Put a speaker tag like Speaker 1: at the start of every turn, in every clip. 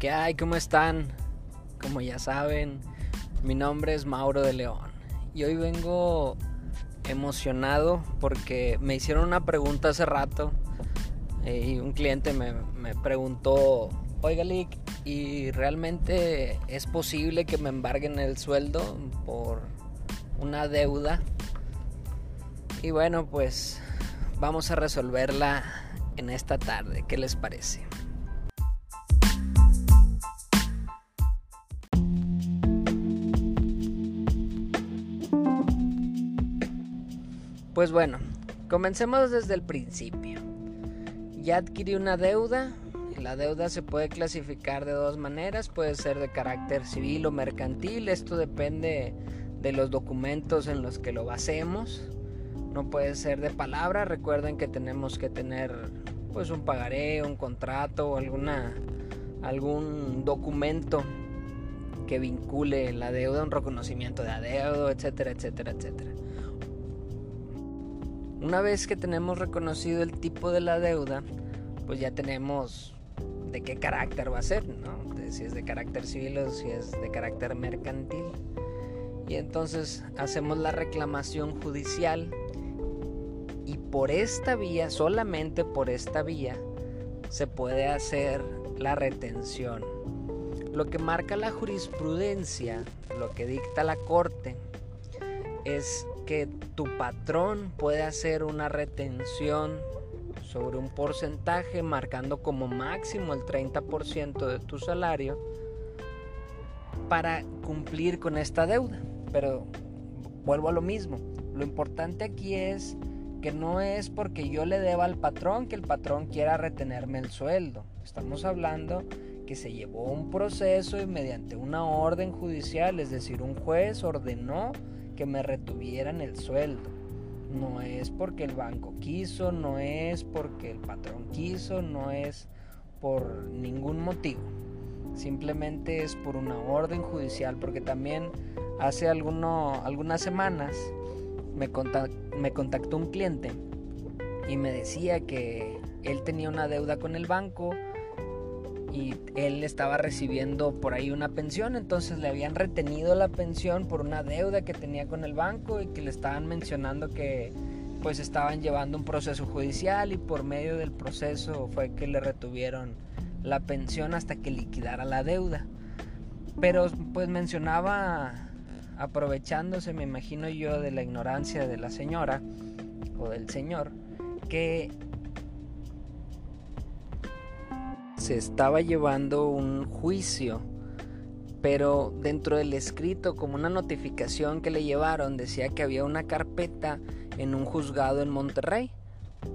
Speaker 1: ¿Qué hay? ¿Cómo están? Como ya saben, mi nombre es Mauro de León y hoy vengo emocionado porque me hicieron una pregunta hace rato eh, y un cliente me, me preguntó, oiga Lick, ¿y realmente es posible que me embarguen el sueldo por una deuda? Y bueno, pues vamos a resolverla en esta tarde. ¿Qué les parece? Pues bueno, comencemos desde el principio. Ya adquirí una deuda. La deuda se puede clasificar de dos maneras. Puede ser de carácter civil o mercantil. Esto depende de los documentos en los que lo basemos. No puede ser de palabra. Recuerden que tenemos que tener pues un pagaré, un contrato o alguna algún documento que vincule la deuda, un reconocimiento de adeudo, etcétera, etcétera, etcétera. Una vez que tenemos reconocido el tipo de la deuda, pues ya tenemos de qué carácter va a ser, ¿no? si es de carácter civil o si es de carácter mercantil. Y entonces hacemos la reclamación judicial y por esta vía, solamente por esta vía, se puede hacer la retención. Lo que marca la jurisprudencia, lo que dicta la corte, es que tu patrón puede hacer una retención sobre un porcentaje marcando como máximo el 30% de tu salario para cumplir con esta deuda. Pero vuelvo a lo mismo. Lo importante aquí es que no es porque yo le deba al patrón que el patrón quiera retenerme el sueldo. Estamos hablando que se llevó un proceso y mediante una orden judicial, es decir, un juez ordenó me retuvieran el sueldo. No es porque el banco quiso, no es porque el patrón quiso, no es por ningún motivo. Simplemente es por una orden judicial, porque también hace algunas semanas me, me contactó un cliente y me decía que él tenía una deuda con el banco y él estaba recibiendo por ahí una pensión, entonces le habían retenido la pensión por una deuda que tenía con el banco y que le estaban mencionando que pues estaban llevando un proceso judicial y por medio del proceso fue que le retuvieron la pensión hasta que liquidara la deuda. Pero pues mencionaba aprovechándose, me imagino yo, de la ignorancia de la señora o del señor, que se estaba llevando un juicio, pero dentro del escrito, como una notificación que le llevaron, decía que había una carpeta en un juzgado en Monterrey,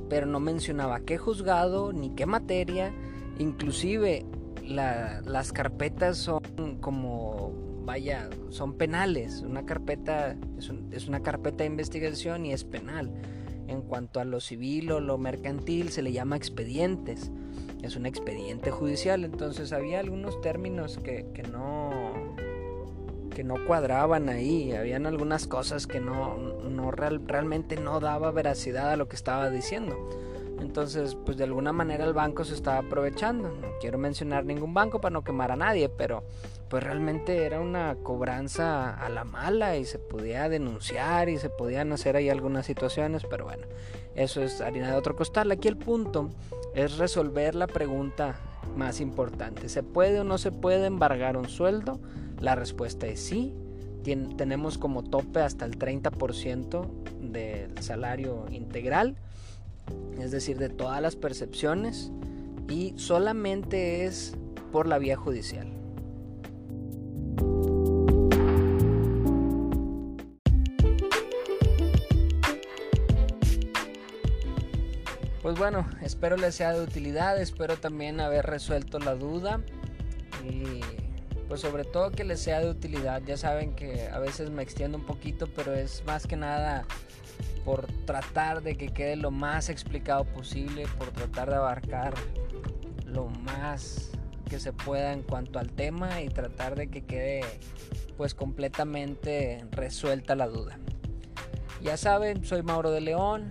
Speaker 1: pero no mencionaba qué juzgado ni qué materia, inclusive las carpetas son como, vaya, son penales, una carpeta es, es una carpeta de investigación y es penal. En cuanto a lo civil o lo mercantil se le llama expedientes. Es un expediente judicial, entonces había algunos términos que, no que no cuadraban ahí, habían algunas cosas que no, no realmente no daba veracidad a lo que estaba diciendo. Entonces, pues de alguna manera el banco se estaba aprovechando. No quiero mencionar ningún banco para no quemar a nadie, pero pues realmente era una cobranza a la mala y se podía denunciar y se podían hacer ahí algunas situaciones, pero bueno, eso es harina de otro costal. Aquí el punto es resolver la pregunta más importante. ¿Se puede o no se puede embargar un sueldo? La respuesta es sí. tenemos como tope hasta el 30% del salario integral, es decir, de todas las percepciones, y solamente es por la vía judicial. Pues bueno, espero les sea de utilidad, espero también haber resuelto la duda pues sobre todo que les sea de utilidad. Ya saben que a veces me extiendo un poquito, pero es más que nada por tratar de que quede lo más explicado posible, por tratar de abarcar lo más que se pueda en cuanto al tema y tratar de que quede pues completamente resuelta la duda. Ya saben, soy Mauro de León.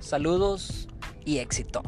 Speaker 1: Saludos y éxito.